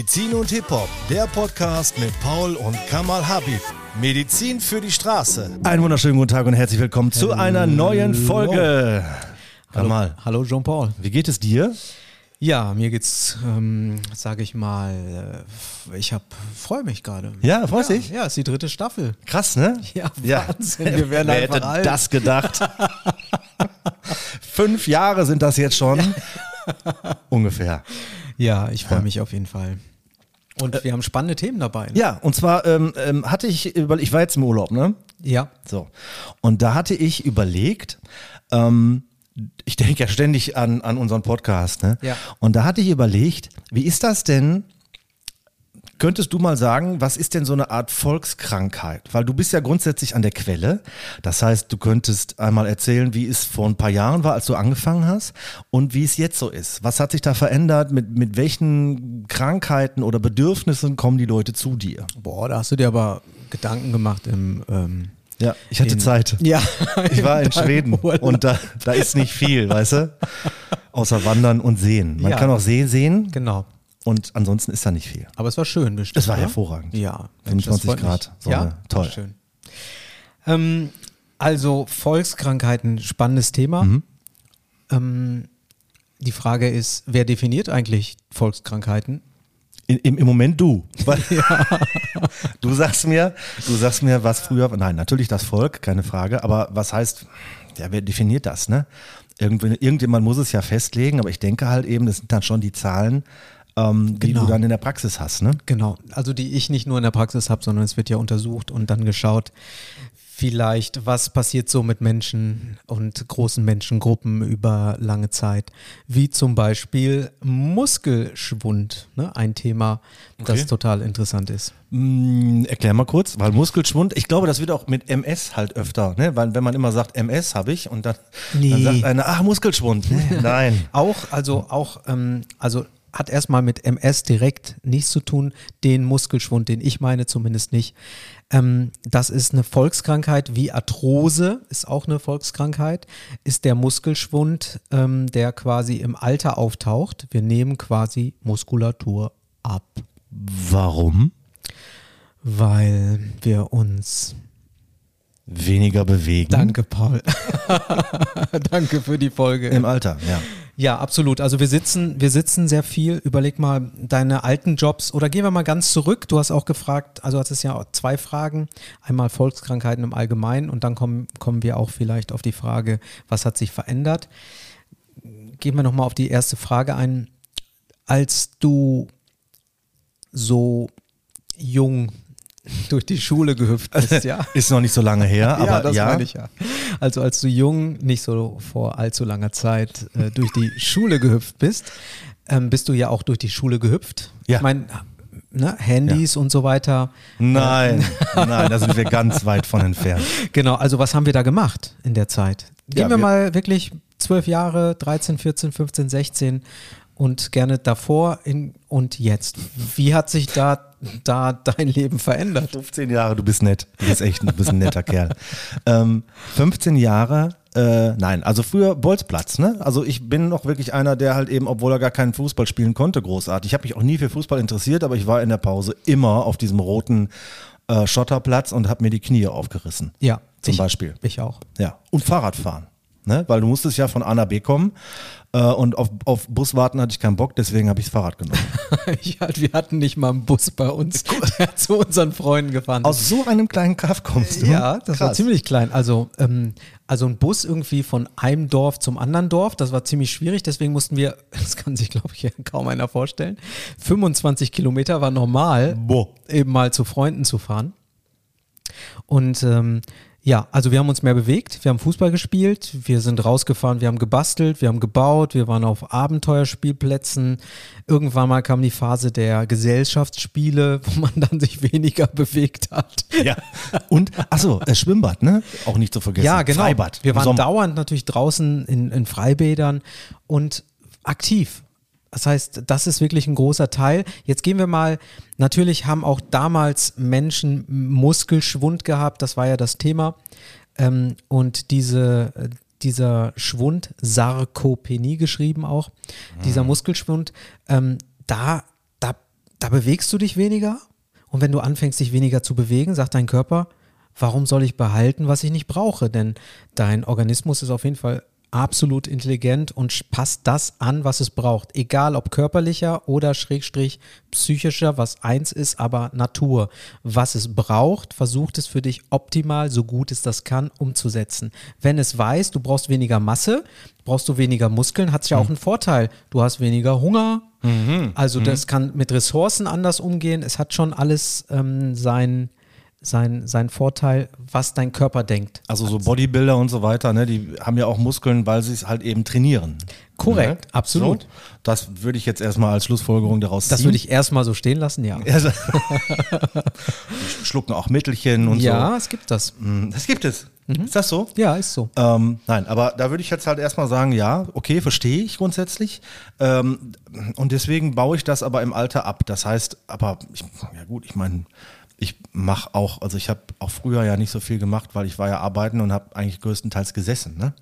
Medizin und Hip-Hop, der Podcast mit Paul und Kamal Habib. Medizin für die Straße. Einen wunderschönen guten Tag und herzlich willkommen zu einer neuen Folge. Kamal. Hallo Jean-Paul. Wie geht es dir? Ja, mir geht's, ähm, sage ich mal, äh, ich hab, freue mich gerade. Ja, freust dich? Ja, ist die dritte Staffel. Krass, ne? Ja, Wahnsinn. Wir werden Wer hätte alt. das gedacht? Fünf Jahre sind das jetzt schon. Ungefähr. Ja, ich freue mich auf jeden Fall. Und wir haben spannende Themen dabei. ne? Ja, und zwar ähm, ähm, hatte ich, über, ich war jetzt im Urlaub, ne? Ja. So. Und da hatte ich überlegt, ähm, ich denke ja ständig an, an unseren Podcast, ne? Ja. Und da hatte ich überlegt, wie ist das denn? Könntest du mal sagen, was ist denn so eine Art Volkskrankheit? Weil du bist ja grundsätzlich an der Quelle. Das heißt, du könntest einmal erzählen, wie es vor ein paar Jahren war, als du angefangen hast und wie es jetzt so ist. Was hat sich da verändert? Mit, mit welchen Krankheiten oder Bedürfnissen kommen die Leute zu dir? Boah, da hast du dir aber Gedanken gemacht im. Ähm, Ja, ich hatte in- Zeit. Ja. Ich war in Schweden Urlaub. und da, da ist nicht viel, weißt du? Außer Wandern und Sehen. Man Ja. kann auch See sehen Genau. Und ansonsten ist da nicht viel. Aber es war schön, bestimmt. Es war oder? hervorragend. Ja. Mensch, 25 das freut mich. Grad Sonne. Ja, Toll. Schön. Ähm, also Volkskrankheiten, spannendes Thema. Mhm. Ähm, die Frage ist, wer definiert eigentlich Volkskrankheiten? In, im, Im Moment du. Weil, du sagst mir, du sagst mir, was früher, nein, natürlich das Volk, keine Frage, aber was heißt, ja, wer definiert das, ne? Irgendw- Irgendjemand muss es ja festlegen, aber ich denke halt eben, das sind dann schon die Zahlen, ähm, die Genau. du dann in der Praxis hast, ne? Genau, also die ich nicht nur in der Praxis habe, sondern es wird ja untersucht und dann geschaut, vielleicht, was passiert so mit Menschen und großen Menschengruppen über lange Zeit, wie zum Beispiel Muskelschwund, ne? ein Thema, Okay. das total interessant ist. Mm, Erklär mal kurz, weil Muskelschwund, ich glaube, das wird auch mit MS halt öfter, ne? Weil wenn man immer sagt, MS habe ich und dann, dann Nee. sagt einer, ach, Muskelschwund. Nein. Auch, also auch, ähm, also hat erstmal mit MS direkt nichts zu tun, den Muskelschwund, den ich meine zumindest nicht. Ähm, das ist eine Volkskrankheit wie Arthrose, ist auch eine Volkskrankheit, ist der Muskelschwund, ähm, der quasi im Alter auftaucht. Wir nehmen quasi Muskulatur ab, Warum? weil wir uns Weniger bewegen. Danke, Paul. Danke für die Folge. Im Alter, ja. Ja, absolut. Also wir sitzen, wir sitzen sehr viel. Überleg mal deine alten Jobs oder gehen wir mal ganz zurück. Du hast auch gefragt, also hast es ja zwei Fragen. Einmal Volkskrankheiten im Allgemeinen und dann kommen, kommen wir auch vielleicht auf die Frage, was hat sich verändert. Gehen wir nochmal auf die erste Frage ein. Als du so jung durch die Schule gehüpft bist, ja. Ist noch nicht so lange her, aber ja, das ja. meine ich ja. Also als du jung, nicht so vor allzu langer Zeit äh, durch die Schule gehüpft bist, ähm, bist du ja auch durch die Schule gehüpft. Ja. Ich meine, ne, Handys und so weiter. Nein, nein, da sind wir ganz weit von entfernt. Genau, also was haben wir da gemacht in der Zeit? Gehen Ja, wir, wir- mal wirklich zwölf Jahre, 13, 14, 15, 16 und gerne davor in, und jetzt. Wie hat sich da, da dein Leben verändert? 15 Jahre, du bist nett. Du bist echt du bist ein netter Kerl. Ähm, 15 Jahre, äh, nein, also früher Bolzplatz, ne? Also ich bin noch wirklich einer, der halt eben, obwohl er gar keinen Fußball spielen konnte, großartig. Ich habe mich auch nie für Fußball interessiert, aber ich war in der Pause immer auf diesem roten äh, Schotterplatz und habe mir die Knie aufgerissen. Ja, Zum ich, Beispiel. Ich auch. Ja, und Fahrradfahren. Ne? Weil du musstest ja von A nach B kommen äh, und auf, auf Bus warten hatte ich keinen Bock, deswegen habe ich das Fahrrad genommen. Ich, wir hatten nicht mal einen Bus bei uns, der zu unseren Freunden gefahren ist. Aus so einem kleinen Kaff kommst du. Ja, das war Krass. ziemlich klein. Also, ähm, also ein Bus irgendwie von einem Dorf zum anderen Dorf, das war ziemlich schwierig. Deswegen mussten wir, das kann sich, glaube ich, kaum einer vorstellen, 25 Kilometer war normal, Boah. eben mal zu Freunden zu fahren. Und ähm, ja, also wir haben uns mehr bewegt, wir haben Fußball gespielt, wir sind rausgefahren, wir haben gebastelt, wir haben gebaut, wir waren auf Abenteuerspielplätzen. Irgendwann mal kam die Phase der Gesellschaftsspiele, wo man dann sich weniger bewegt hat. Ja. Und, achso, das Schwimmbad, ne? Auch nicht zu vergessen. Ja, genau. Freibad. Wir waren Sommer. dauernd natürlich draußen in, in Freibädern und aktiv. Das heißt, das ist wirklich ein großer Teil. Jetzt gehen wir mal, natürlich haben auch damals Menschen Muskelschwund gehabt, das war ja das Thema. Ähm, und diese, äh, dieser Schwund, Sarkopenie geschrieben auch, dieser Muskelschwund, ähm, da, da da bewegst du dich weniger. Und wenn du anfängst, dich weniger zu bewegen, sagt dein Körper, warum soll ich behalten, was ich nicht brauche? Denn dein Organismus ist auf jeden Fall absolut intelligent und passt das an, was es braucht. Egal ob körperlicher oder schrägstrich psychischer, was eins ist, aber Natur. Was es braucht, versucht es für dich optimal, so gut es das kann, umzusetzen. Wenn es weiß, du brauchst weniger Masse, brauchst du weniger Muskeln, hat es ja auch einen Vorteil. Du hast weniger Hunger. Also das kann mit Ressourcen anders umgehen. Es hat schon alles ähm, sein sein, sein Vorteil, was dein Körper denkt. Also so Bodybuilder und so weiter, ne, die haben ja auch Muskeln, weil sie es halt eben trainieren. Korrekt, Ne? absolut. So, das würde ich jetzt erstmal als Schlussfolgerung daraus Das ziehen. würde ich erstmal so stehen lassen, ja. Also, die schlucken auch Mittelchen und ja, es gibt das. so. Hm, Das gibt es. Ist das so? Ja, ist so. Ähm, nein, aber da würde ich jetzt halt erstmal sagen, ja, okay, verstehe ich grundsätzlich. Ähm, und deswegen baue ich das aber im Alter ab. Das heißt, aber, ich, ja gut, ich meine, ich mache auch, also ich habe auch früher ja nicht so viel gemacht, weil ich war ja arbeiten und habe eigentlich größtenteils gesessen. Ne?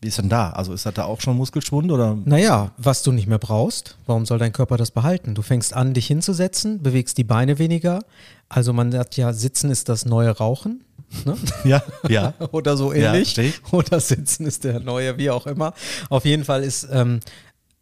Wie ist denn da? Also ist das da auch schon Muskelschwund oder? Naja, was du nicht mehr brauchst, warum soll dein Körper das behalten? Du fängst an, dich hinzusetzen, bewegst die Beine weniger. Also man sagt ja, Sitzen ist das neue Rauchen. Ne? Ja, ja. Oder so Ja, ähnlich. ich. Oder Sitzen ist der neue, wie auch immer. Auf jeden Fall ist ähm,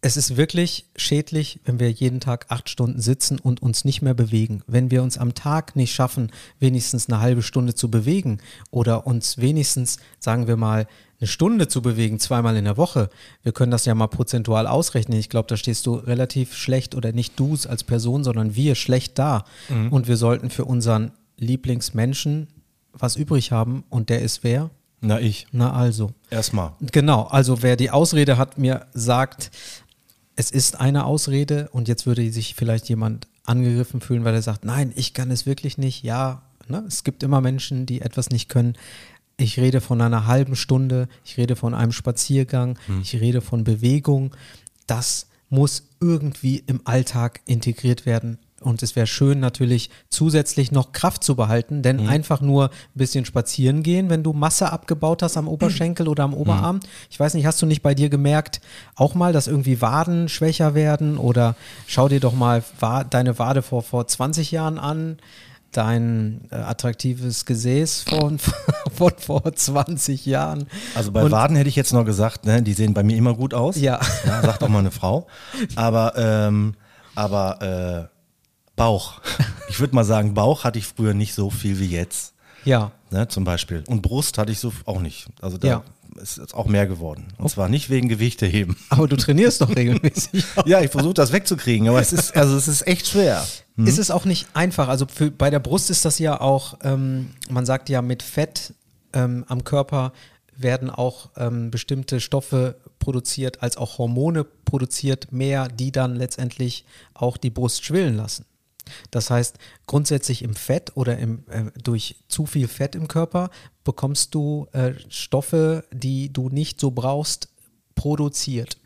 es ist wirklich schädlich, wenn wir jeden Tag acht Stunden sitzen und uns nicht mehr bewegen. Wenn wir uns am Tag nicht schaffen, wenigstens eine halbe Stunde zu bewegen oder uns wenigstens, sagen wir mal, eine Stunde zu bewegen, zweimal in der Woche. Wir können das ja mal prozentual ausrechnen. Ich glaube, da stehst du relativ schlecht oder nicht du als Person, sondern wir schlecht da. Und wir sollten für unseren Lieblingsmenschen was übrig haben. Und der ist wer? Na, ich. Na also. Erstmal. Genau, also wer die Ausrede hat, mir sagt, es ist eine Ausrede und jetzt würde sich vielleicht jemand angegriffen fühlen, weil er sagt, nein, ich kann es wirklich nicht. Ja, ne? es gibt immer Menschen, die etwas nicht können. Ich rede von einer halben Stunde, ich rede von einem Spaziergang, ich rede von Bewegung. Das muss irgendwie im Alltag integriert werden. Und es wäre schön, natürlich zusätzlich noch Kraft zu behalten, denn einfach nur ein bisschen spazieren gehen, wenn du Masse abgebaut hast am Oberschenkel oder am Oberarm. Ich weiß nicht, hast du nicht bei dir gemerkt, auch mal, dass irgendwie Waden schwächer werden? Oder schau dir doch mal deine Wade vor, vor 20 Jahren an, dein äh, attraktives Gesäß von, von vor 20 Jahren. Also bei Und- Waden hätte ich jetzt noch gesagt, ne, die sehen bei mir immer gut aus. Ja. ja sagt auch mal eine Frau. Aber, ähm, aber äh, Bauch. Ich würde mal sagen, Bauch hatte ich früher nicht so viel wie jetzt. Ja, Ne, zum Beispiel. Und Brust hatte ich so auch nicht. Also da Ja. ist jetzt auch mehr geworden. Und zwar nicht wegen Gewichteheben. aber du trainierst doch regelmäßig. Ja, ich versuche das wegzukriegen, aber es ist, also es ist echt schwer. Ist es auch nicht einfach. Also für, bei der Brust ist das ja auch, ähm, man sagt ja, mit Fett ähm, am Körper werden auch ähm, bestimmte Stoffe produziert, als auch Hormone produziert, mehr, die dann letztendlich auch die Brust schwillen lassen. Das heißt, grundsätzlich im Fett oder im, äh, durch zu viel Fett im Körper bekommst du äh, Stoffe, die du nicht so brauchst, produziert.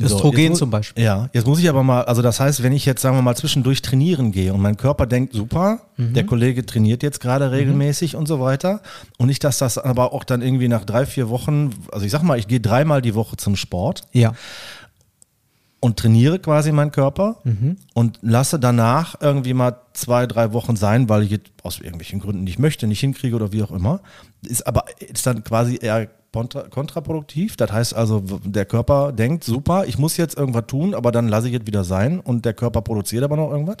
So, Östrogen muss- zum Beispiel. Ja, jetzt muss ich aber mal, also das heißt, wenn ich jetzt, sagen wir mal, zwischendurch trainieren gehe und mein Körper denkt, super, Mhm. der Kollege trainiert jetzt gerade regelmäßig und so weiter und nicht, dass das aber auch dann irgendwie nach drei, vier Wochen, also ich sag mal, ich gehe dreimal die Woche zum Sport Ja. Und trainiere quasi meinen Körper Mhm. und lasse danach irgendwie mal zwei, drei Wochen sein, weil ich jetzt aus irgendwelchen Gründen nicht möchte, nicht hinkriege oder wie auch immer. Ist aber ist dann quasi eher kontra kontraproduktiv. Das heißt also, der Körper denkt, super, ich muss jetzt irgendwas tun, aber dann lasse ich es wieder sein und der Körper produziert aber noch irgendwas.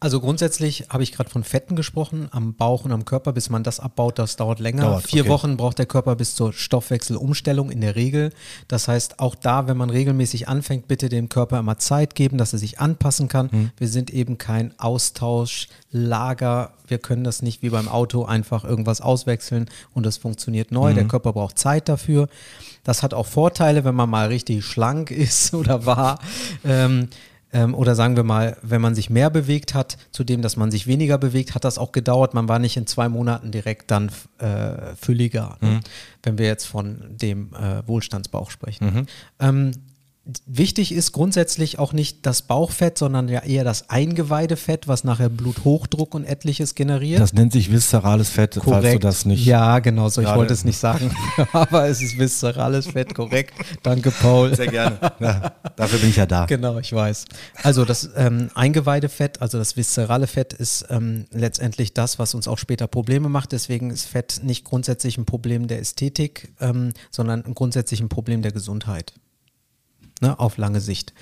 Also grundsätzlich habe ich gerade von Fetten gesprochen, am Bauch und am Körper, bis man das abbaut, das dauert länger. Dauert, Vier okay. Wochen braucht der Körper bis zur Stoffwechselumstellung in der Regel. Das heißt, auch da, wenn man regelmäßig anfängt, bitte dem Körper immer Zeit geben, dass er sich anpassen kann. Hm. Wir sind eben kein Austauschlager. Wir können das nicht wie beim Auto einfach irgendwas auswechseln und das funktioniert neu. Hm. Der Körper braucht Zeit dafür. Das hat auch Vorteile, wenn man mal richtig schlank ist oder war. Ähm, ähm, oder sagen wir mal, wenn man sich mehr bewegt hat, zu dem, dass man sich weniger bewegt, hat das auch gedauert. Man war nicht in zwei Monaten direkt dann äh, fülliger, ne? wenn wir jetzt von dem äh, Wohlstandsbauch sprechen. Ähm, wichtig ist grundsätzlich auch nicht das Bauchfett, sondern ja eher das Eingeweidefett, was nachher Bluthochdruck und etliches generiert. Das nennt sich viszerales Fett, korrekt. falls du das nicht. Ja, genau so. Ich wollte es nicht sagen, aber es ist viszerales Fett, korrekt. Danke, Paul. Sehr gerne. Ja, dafür bin ich ja da. Genau, ich weiß. Also das ähm, Eingeweidefett, also das viszerale Fett ist ähm, letztendlich das, was uns auch später Probleme macht. Deswegen ist Fett nicht grundsätzlich ein Problem der Ästhetik, ähm, sondern grundsätzlich ein Problem der Gesundheit ne, auf lange Sicht.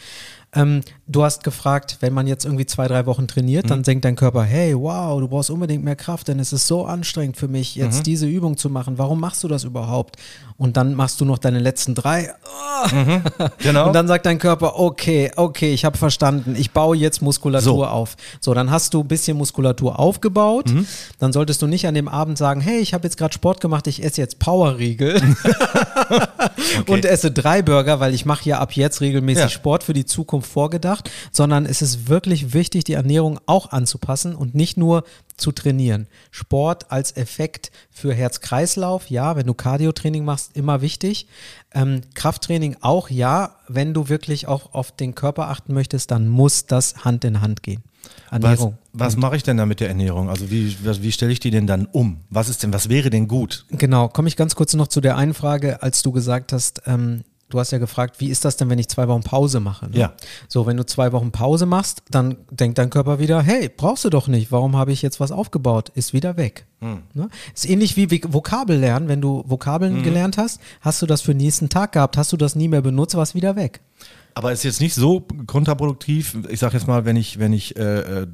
Ähm, du hast gefragt, wenn man jetzt irgendwie zwei, drei Wochen trainiert, mhm. dann denkt dein Körper, hey, wow, du brauchst unbedingt mehr Kraft, denn es ist so anstrengend für mich, jetzt mhm. diese Übung zu machen. Warum machst du das überhaupt? Und dann machst du noch deine letzten drei. Mhm. Genau. Und dann sagt dein Körper, okay, okay, ich habe verstanden, ich baue jetzt Muskulatur so. auf. So, dann hast du ein bisschen Muskulatur aufgebaut. Mhm. Dann solltest du nicht an dem Abend sagen, hey, ich habe jetzt gerade Sport gemacht, ich esse jetzt Powerriegel okay. und esse drei Burger, weil ich mache ja ab jetzt regelmäßig ja. Sport für die Zukunft vorgedacht, sondern es ist wirklich wichtig, die Ernährung auch anzupassen und nicht nur zu trainieren. Sport als Effekt für Herz-Kreislauf, ja, wenn du Cardio-Training machst, immer wichtig. Ähm, Krafttraining auch, ja, wenn du wirklich auch auf den Körper achten möchtest, dann muss das Hand in Hand gehen. Ernährung. Was, was mache ich denn da mit der Ernährung? Also wie, wie stelle ich die denn dann um? Was ist denn, was wäre denn gut? Genau, komme ich ganz kurz noch zu der einen Frage, als du gesagt hast, ähm, du hast ja gefragt, wie ist das denn, wenn ich zwei Wochen Pause mache? Ne? Ja. So, wenn du zwei Wochen Pause machst, dann denkt dein Körper wieder, hey, brauchst du doch nicht, warum habe ich jetzt was aufgebaut? Ist wieder weg. Hm. Ne? Ist ähnlich wie Vokabel lernen, wenn du Vokabeln mhm. gelernt hast, hast du das für den nächsten Tag gehabt, hast du das nie mehr benutzt, war es wieder weg. Aber ist jetzt nicht so kontraproduktiv. Ich sage jetzt mal, wenn ich, wenn ich äh, äh,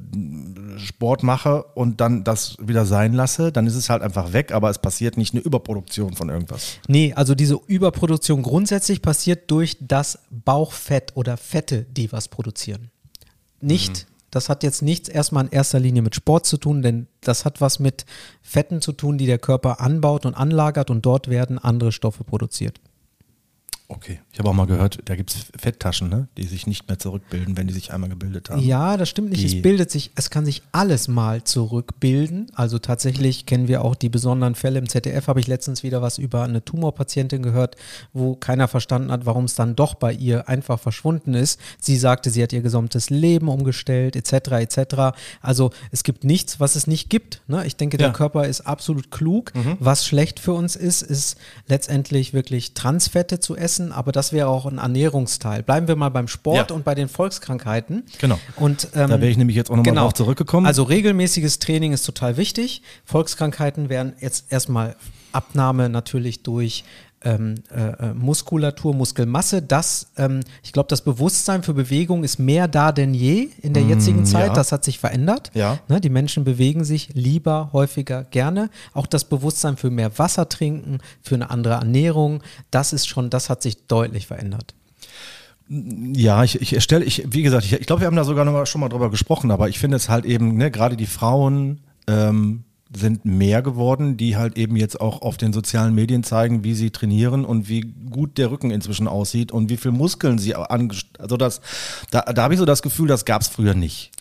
Sport mache und dann das wieder sein lasse, dann ist es halt einfach weg, aber es passiert nicht eine Überproduktion von irgendwas. Nee, also diese Überproduktion grundsätzlich passiert durch das Bauchfett oder Fette, die was produzieren. Nicht, mhm. Das hat jetzt nichts erstmal in erster Linie mit Sport zu tun, denn das hat was mit Fetten zu tun, die der Körper anbaut und anlagert und dort werden andere Stoffe produziert. Okay. Ich habe auch mal gehört, da gibt es Fetttaschen, ne? die sich nicht mehr zurückbilden, wenn die sich einmal gebildet haben. Ja, das stimmt nicht. Die es bildet sich, es kann sich alles mal zurückbilden. Also tatsächlich kennen wir auch die besonderen Fälle. Im ZDF habe ich letztens wieder was über eine Tumorpatientin gehört, wo keiner verstanden hat, warum es dann doch bei ihr einfach verschwunden ist. Sie sagte, sie hat ihr gesamtes Leben umgestellt, etc. etc. Also es gibt nichts, was es nicht gibt. Ne? Ich denke, der ja. Körper ist absolut klug. Mhm. Was schlecht für uns ist, ist letztendlich wirklich Transfette zu essen essen, aber das wäre auch ein Ernährungsteil. Bleiben wir mal beim Sport ja. und bei den Volkskrankheiten. Genau. Und, ähm, da wäre ich nämlich jetzt auch nochmal genau. drauf zurückgekommen. Also regelmäßiges Training ist total wichtig. Volkskrankheiten wären jetzt erstmal Abnahme natürlich durch ähm, äh, äh, Muskulatur, Muskelmasse, das, ähm, ich glaube, das Bewusstsein für Bewegung ist mehr da denn je in der mm, jetzigen Zeit. Ja. Das hat sich verändert. Ja. Ne, die Menschen bewegen sich lieber, häufiger, gerne. Auch das Bewusstsein für mehr Wasser trinken, für eine andere Ernährung, das ist schon, das hat sich deutlich verändert. Ja, ich, ich erstelle, ich, wie gesagt, ich, ich glaube, wir haben da sogar noch mal, schon mal drüber gesprochen, aber ich finde es halt eben, ne, gerade die Frauen, ähm, sind mehr geworden, die halt eben jetzt auch auf den sozialen Medien zeigen, wie sie trainieren und wie gut der Rücken inzwischen aussieht und wie viel Muskeln sie an, also das, da, da habe ich so das Gefühl, das gab es früher nicht.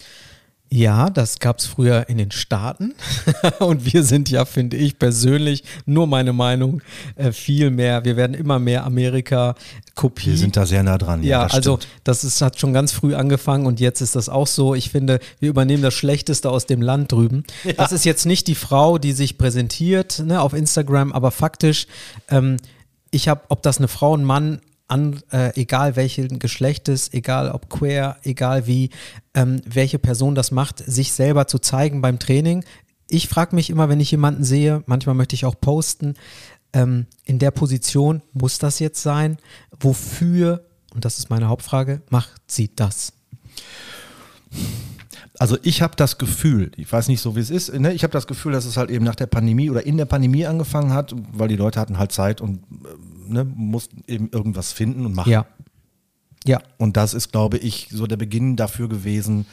Ja, das gab es früher in den Staaten. und wir sind ja, finde ich persönlich, nur meine Meinung, äh, viel mehr. Wir werden immer mehr Amerika Kopie. Wir sind da sehr nah dran. Ja, ja das also das ist, hat schon ganz früh angefangen und jetzt ist das auch so. Ich finde, wir übernehmen das Schlechteste aus dem Land drüben. Ja. Das ist jetzt nicht die Frau, die sich präsentiert ne, auf Instagram, aber faktisch, ähm, ich habe, ob das eine Frau, ein Mann, an, äh, egal welchen Geschlechtes, egal ob queer, egal wie, ähm, welche Person das macht, sich selber zu zeigen beim Training. Ich frage mich immer, wenn ich jemanden sehe, manchmal möchte ich auch posten, ähm, in der Position muss das jetzt sein? Wofür, und das ist meine Hauptfrage, macht sie das? Also ich habe das Gefühl, ich weiß nicht so, wie es ist, ne? ich habe das Gefühl, dass es halt eben nach der Pandemie oder in der Pandemie angefangen hat, weil die Leute hatten halt Zeit und äh, ne, mussten eben irgendwas finden und machen. Ja. Ja. Und das ist, glaube ich, so der Beginn dafür gewesen,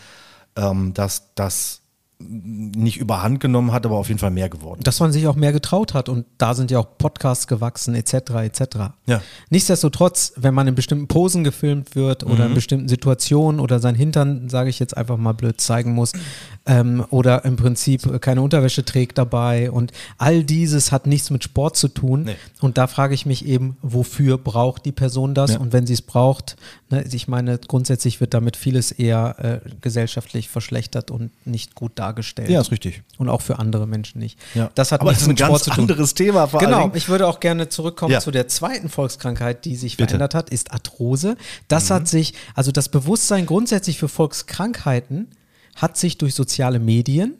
ähm, dass das nicht überhand genommen hat, aber auf jeden Fall mehr geworden. Dass man sich auch mehr getraut hat und da sind ja auch Podcasts gewachsen, etc. etc. Ja. Nichtsdestotrotz, wenn man in bestimmten Posen gefilmt wird oder Mhm. in bestimmten Situationen oder sein Hintern, sage ich jetzt einfach mal blöd, zeigen muss ähm, oder im Prinzip keine Unterwäsche trägt dabei und all dieses hat nichts mit Sport zu tun. Nee. Und da frage ich mich eben, wofür braucht die Person das? Ja. Und wenn sie es braucht, ne, ich meine, grundsätzlich wird damit vieles eher äh, gesellschaftlich verschlechtert und nicht gut dargestellt. Ja, ist richtig. Und auch für andere Menschen nicht. Ja. Das hat aber nichts das ist ein mit Sport ganz zu tun. anderes Thema vor Genau, Dingen. ich würde auch gerne zurückkommen Ja. zu der zweiten Volkskrankheit, die sich Bitte. verändert hat, ist Arthrose. Das Mhm. hat sich, also das Bewusstsein grundsätzlich für Volkskrankheiten hat sich durch soziale Medien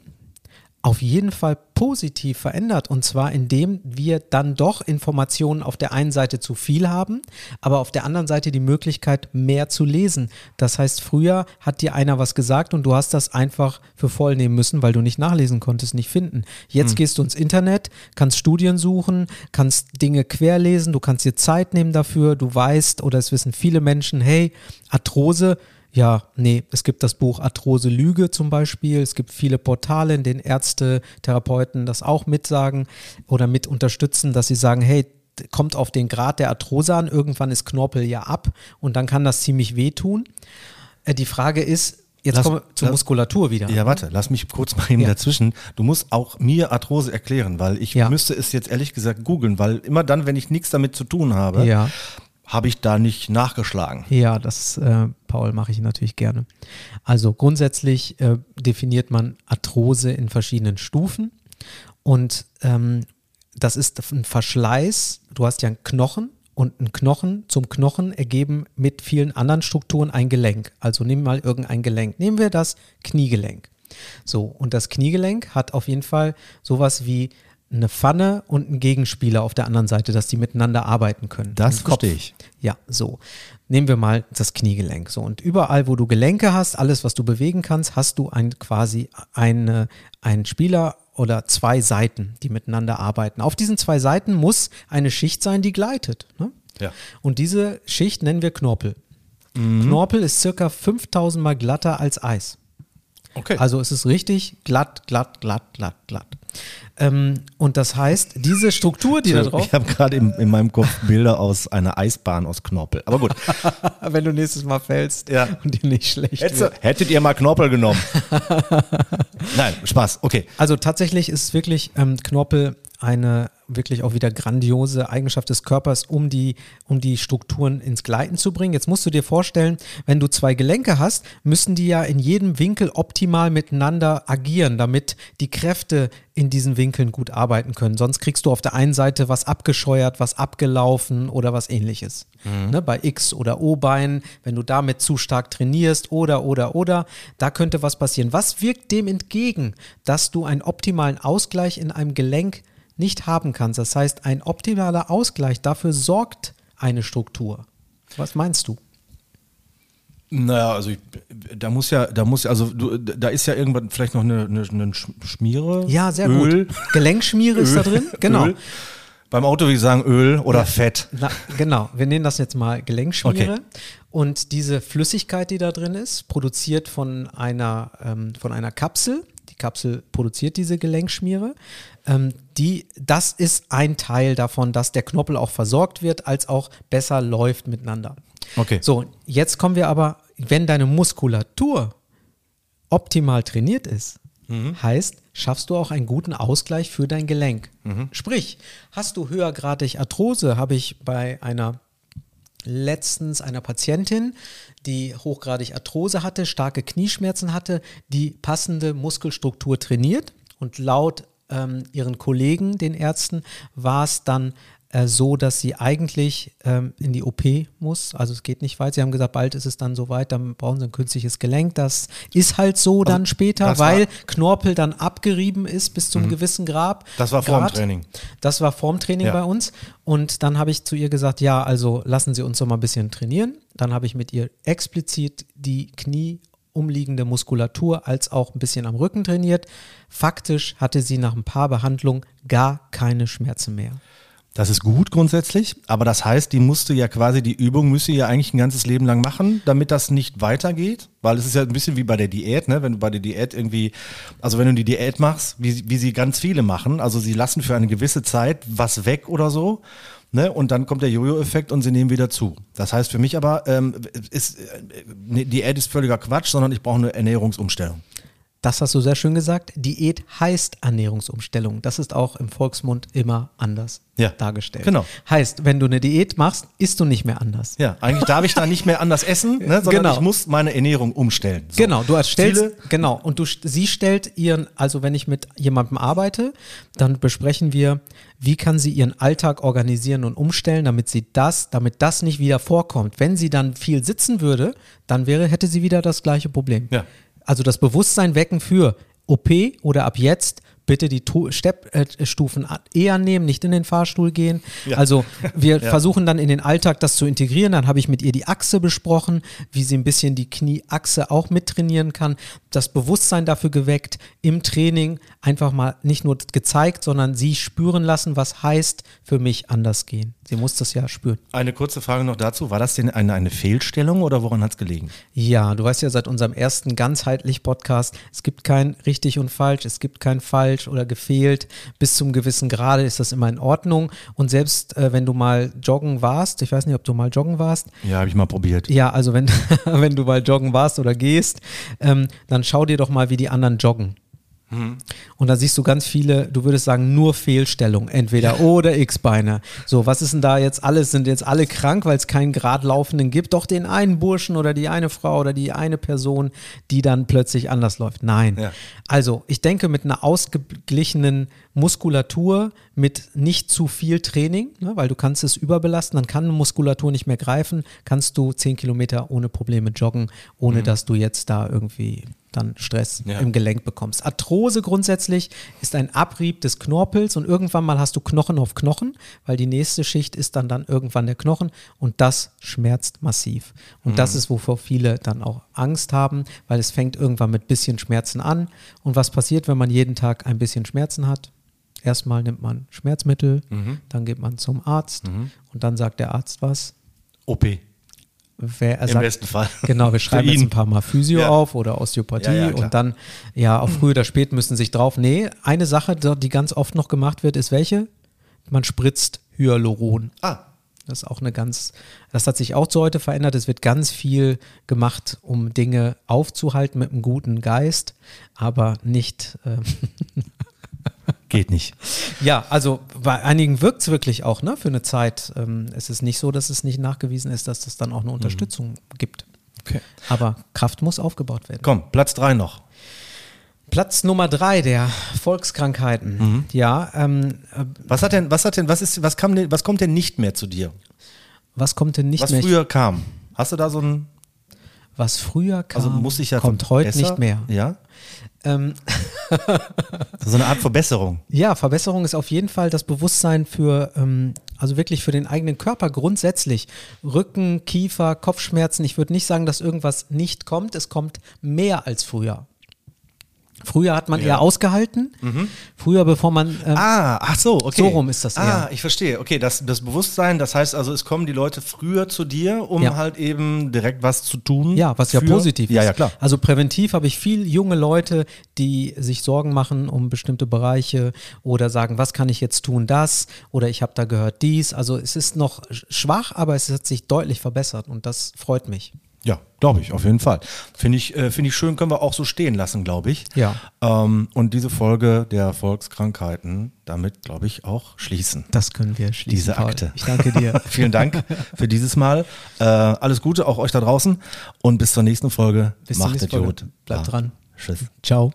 auf jeden Fall positiv verändert. Und zwar indem wir dann doch Informationen auf der einen Seite zu viel haben, aber auf der anderen Seite die Möglichkeit, mehr zu lesen. Das heißt, früher hat dir einer was gesagt und du hast das einfach für voll nehmen müssen, weil du nicht nachlesen konntest, nicht finden. Jetzt gehst du ins Internet, kannst Studien suchen, kannst Dinge querlesen, du kannst dir Zeit nehmen dafür, du weißt oder es wissen viele Menschen, hey, Arthrose, ja, nee, es gibt das Buch Arthrose Lüge zum Beispiel. Es gibt viele Portale, in denen Ärzte, Therapeuten das auch mitsagen oder mit unterstützen, dass sie sagen, hey, kommt auf den Grad der Arthrose an, irgendwann ist Knorpel ja ab und dann kann das ziemlich wehtun. Äh, die Frage ist, jetzt Lass- kommen wir zur lass- Muskulatur wieder. Ja, warte, lass mich kurz mal eben Ja. dazwischen. Du musst auch mir Arthrose erklären, weil ich Ja. müsste es jetzt ehrlich gesagt googeln, weil immer dann, wenn ich nichts damit zu tun habe, Ja. Habe ich da nicht nachgeschlagen. Ja, das, äh, Paul, mache ich natürlich gerne. Also grundsätzlich äh, definiert man Arthrose in verschiedenen Stufen und ähm, das ist ein Verschleiß. Du hast ja einen Knochen und ein Knochen zum Knochen ergeben mit vielen anderen Strukturen ein Gelenk. Also nimm mal irgendein Gelenk. Nehmen wir das Kniegelenk. So, und das Kniegelenk hat auf jeden Fall sowas wie eine Pfanne und einen Gegenspieler auf der anderen Seite, dass die miteinander arbeiten können. Das Ein verstehe ich. Ja, so. Nehmen wir mal das Kniegelenk. So, und überall, wo du Gelenke hast, alles, was du bewegen kannst, hast du ein, quasi eine, einen Spieler oder zwei Seiten, die miteinander arbeiten. Auf diesen zwei Seiten muss eine Schicht sein, die gleitet. Ne? Ja. Und diese Schicht nennen wir Knorpel. Knorpel ist circa 5000 mal glatter als Eis. Okay. Also es ist richtig glatt, glatt, glatt, glatt, glatt. Ähm, und das heißt, diese Struktur, die da drauf. ich habe gerade in, in meinem Kopf Bilder aus einer Eisbahn aus Knorpel. Aber gut. Wenn du nächstes Mal fällst Ja. und dir nicht schlecht wird. Hättest, hättet ihr mal Knorpel genommen? Nein, Spaß. Okay. Also tatsächlich ist wirklich ähm, Knorpel eine wirklich auch wieder grandiose Eigenschaft des Körpers, um die, um die Strukturen ins Gleiten zu bringen. Jetzt musst du dir vorstellen, wenn du zwei Gelenke hast, müssen die ja in jedem Winkel optimal miteinander agieren, damit die Kräfte in diesen Winkeln gut arbeiten können. Sonst kriegst du auf der einen Seite was abgescheuert, was abgelaufen oder was ähnliches. Ne, bei X- oder O-Beinen, wenn du damit zu stark trainierst oder, oder, oder, da könnte was passieren. Was wirkt dem entgegen, dass du einen optimalen Ausgleich in einem Gelenk nicht haben kannst? Das heißt, ein optimaler Ausgleich, dafür sorgt eine Struktur. Was meinst du? Naja, also ich, da muss ja, da muss ja, also du, da ist ja irgendwann vielleicht noch eine, eine, eine Sch- Schmiere. Ja, sehr Öl. gut. Gelenkschmiere ist da drin? Genau. Öl. Beim Auto würde ich sagen Öl oder Fett. Na, genau, wir nennen das jetzt mal Gelenkschmiere. Okay. Und diese Flüssigkeit, die da drin ist, produziert von einer, ähm, von einer Kapsel. Die Kapsel produziert diese Gelenkschmiere. Ähm, die, das ist ein Teil davon, dass der Knorpel auch versorgt wird, als auch besser läuft miteinander. Okay. So, jetzt kommen wir aber, wenn deine Muskulatur optimal trainiert ist, heißt, schaffst du auch einen guten Ausgleich für dein Gelenk. Sprich, hast du höhergradig Arthrose, habe ich bei einer letztens einer Patientin, die hochgradig Arthrose hatte, starke Knieschmerzen hatte, die passende Muskelstruktur trainiert und laut ähm, ihren Kollegen, den Ärzten, war es dann äh, so, dass sie eigentlich ähm, in die OP muss. Also es geht nicht weit. Sie haben gesagt, bald ist es dann soweit, dann brauchen sie ein künstliches Gelenk. Das ist halt so dann später, weil Knorpel dann abgerieben ist bis zum gewissen Grab. Das war vor dem Grad. Training. Das war vorm Training Ja. bei uns. Und dann habe ich zu ihr gesagt, ja, also lassen Sie uns doch mal ein bisschen trainieren. Dann habe ich mit ihr explizit die Knie umliegende Muskulatur als auch ein bisschen am Rücken trainiert. Faktisch hatte sie nach ein paar Behandlungen gar keine Schmerzen mehr. Das ist gut grundsätzlich, aber das heißt, die musste ja quasi, die Übung müsste ja eigentlich ein ganzes Leben lang machen, damit das nicht weitergeht. Weil es ist ja ein bisschen wie bei der Diät, ne? Wenn du bei der Diät irgendwie, also wenn du die Diät machst, wie, wie sie ganz viele machen, also sie lassen für eine gewisse Zeit was weg oder so. Ne? Und dann kommt der Jojo-Effekt und sie nehmen wieder zu. Das heißt für mich aber, ähm, ist, äh, Diät ist völliger Quatsch, sondern ich brauche eine Ernährungsumstellung. Das hast du sehr schön gesagt. Diät heißt Ernährungsumstellung. Das ist auch im Volksmund immer anders Ja, dargestellt. genau. Heißt, wenn du eine Diät machst, isst du nicht mehr anders. Ja, eigentlich darf ich da nicht mehr anders essen, ne? sondern Genau. ich muss meine Ernährung umstellen. So. Genau, du erstellst, Ziele? genau, und du, sie stellt ihren, also wenn ich mit jemandem arbeite, dann besprechen wir, wie kann sie ihren Alltag organisieren und umstellen, damit sie das, damit das nicht wieder vorkommt. Wenn sie dann viel sitzen würde, dann wäre, hätte sie wieder das gleiche Problem. Ja. Also das Bewusstsein wecken für OP oder ab jetzt bitte die Tu- Steppstufen eher nehmen, nicht in den Fahrstuhl gehen. Ja. Also wir Ja. versuchen dann in den Alltag das zu integrieren. Dann habe ich mit ihr die Achse besprochen, wie sie ein bisschen die Knieachse auch mittrainieren kann. Das Bewusstsein dafür geweckt, im Training einfach mal nicht nur gezeigt, sondern sie spüren lassen, was heißt für mich anders gehen. Sie muss das ja spüren. Eine kurze Frage noch dazu. War das denn eine, eine Fehlstellung oder woran hat es gelegen? Ja, du weißt ja seit unserem ersten ganzheitlich Podcast, es gibt kein richtig und falsch, es gibt kein falsch oder gefehlt. Bis zum gewissen Grade ist das immer in Ordnung. Und selbst äh, wenn du mal joggen warst, ich weiß nicht, ob du mal joggen warst, Ja, habe ich mal probiert. ja, also wenn, wenn du mal joggen warst oder gehst, ähm, dann schau dir doch mal, wie die anderen joggen. Und da siehst du ganz viele, du würdest sagen, nur Fehlstellung, entweder oder X-Beine. So, was ist denn da jetzt alles? Sind jetzt alle krank, weil es keinen Gradlaufenden gibt? Doch den einen Burschen oder die eine Frau oder die eine Person, die dann plötzlich anders läuft. Nein. Ja. Also, ich denke, mit einer ausgeglichenen Muskulatur, mit nicht zu viel Training, ne, weil du kannst es überbelasten, dann kann Muskulatur nicht mehr greifen, kannst du 10 Kilometer ohne Probleme joggen, ohne dass du jetzt da irgendwie dann Stress Ja. im Gelenk bekommst. Arthrose grundsätzlich ist ein Abrieb des Knorpels und irgendwann mal hast du Knochen auf Knochen, weil die nächste Schicht ist dann dann irgendwann der Knochen und das schmerzt massiv. Und das ist, wovor viele dann auch Angst haben, weil es fängt irgendwann mit bisschen Schmerzen an. Und was passiert, wenn man jeden Tag ein bisschen Schmerzen hat? Erstmal nimmt man Schmerzmittel, dann geht man zum Arzt und dann sagt der Arzt was. OP. Wer, er Im sagt, besten Fall. Genau, wir schreiben jetzt ein paar Mal Physio Ja. auf oder Osteopathie Ja, ja, und dann, ja, auch früh oder spät müssen sich drauf. Nee, eine Sache, die ganz oft noch gemacht wird, ist welche? Man spritzt Hyaluron. Ah, Das ist auch eine ganz, das hat sich auch zu heute verändert. Es wird ganz viel gemacht, um Dinge aufzuhalten mit einem guten Geist, aber nicht, ähm, geht nicht. ja, also bei einigen wirkt es wirklich auch, ne, für eine Zeit. Ähm, es ist nicht so, dass es nicht nachgewiesen ist, dass es dann auch eine Unterstützung gibt. Okay. Aber Kraft muss aufgebaut werden. Komm, Platz drei noch. Platz Nummer drei der Volkskrankheiten. Ja, ähm, äh, Was hat denn, was hat denn, was ist, was kam denn, was kommt denn nicht mehr zu dir? was kommt denn nicht was mehr? früher kam? Hast du da so ein, was früher kam, also muss ich ja kommt heute besser- nicht mehr. Ja, Ähm, so eine Art Verbesserung. ja, Verbesserung ist auf jeden Fall das Bewusstsein für, ähm, also wirklich für den eigenen Körper grundsätzlich. Rücken, Kiefer, Kopfschmerzen. Ich würde nicht sagen, dass irgendwas nicht kommt. Es kommt mehr als früher. Früher hat man Ja. eher ausgehalten. Früher, bevor man ähm, Ah, ach so, okay. So rum ist das Ah, eher. ich verstehe. Okay, das, das Bewusstsein, das heißt also, es kommen die Leute früher zu dir, um Ja. halt eben direkt was zu tun. Ja, was ja positiv ist. Ja, ja, klar. Also präventiv habe ich viel junge Leute, die sich Sorgen machen um bestimmte Bereiche oder sagen, was kann ich jetzt tun, das oder ich habe da gehört dies. Also es ist noch sch- schwach, aber es hat sich deutlich verbessert und das freut mich. Ja, glaube ich, auf jeden Fall. Finde ich, äh, finde ich schön, können wir auch so stehen lassen, glaube ich. Ja. Ähm, und diese Folge der Volkskrankheiten damit, glaube ich, auch schließen. Das können wir schließen. Diese Paul. Akte. Ich danke dir. Vielen Dank für dieses Mal. Äh, alles Gute auch euch da draußen und bis zur nächsten Folge. Bis zur Macht nächsten es Folge. gut. Bleibt dran. Tschüss. Ciao.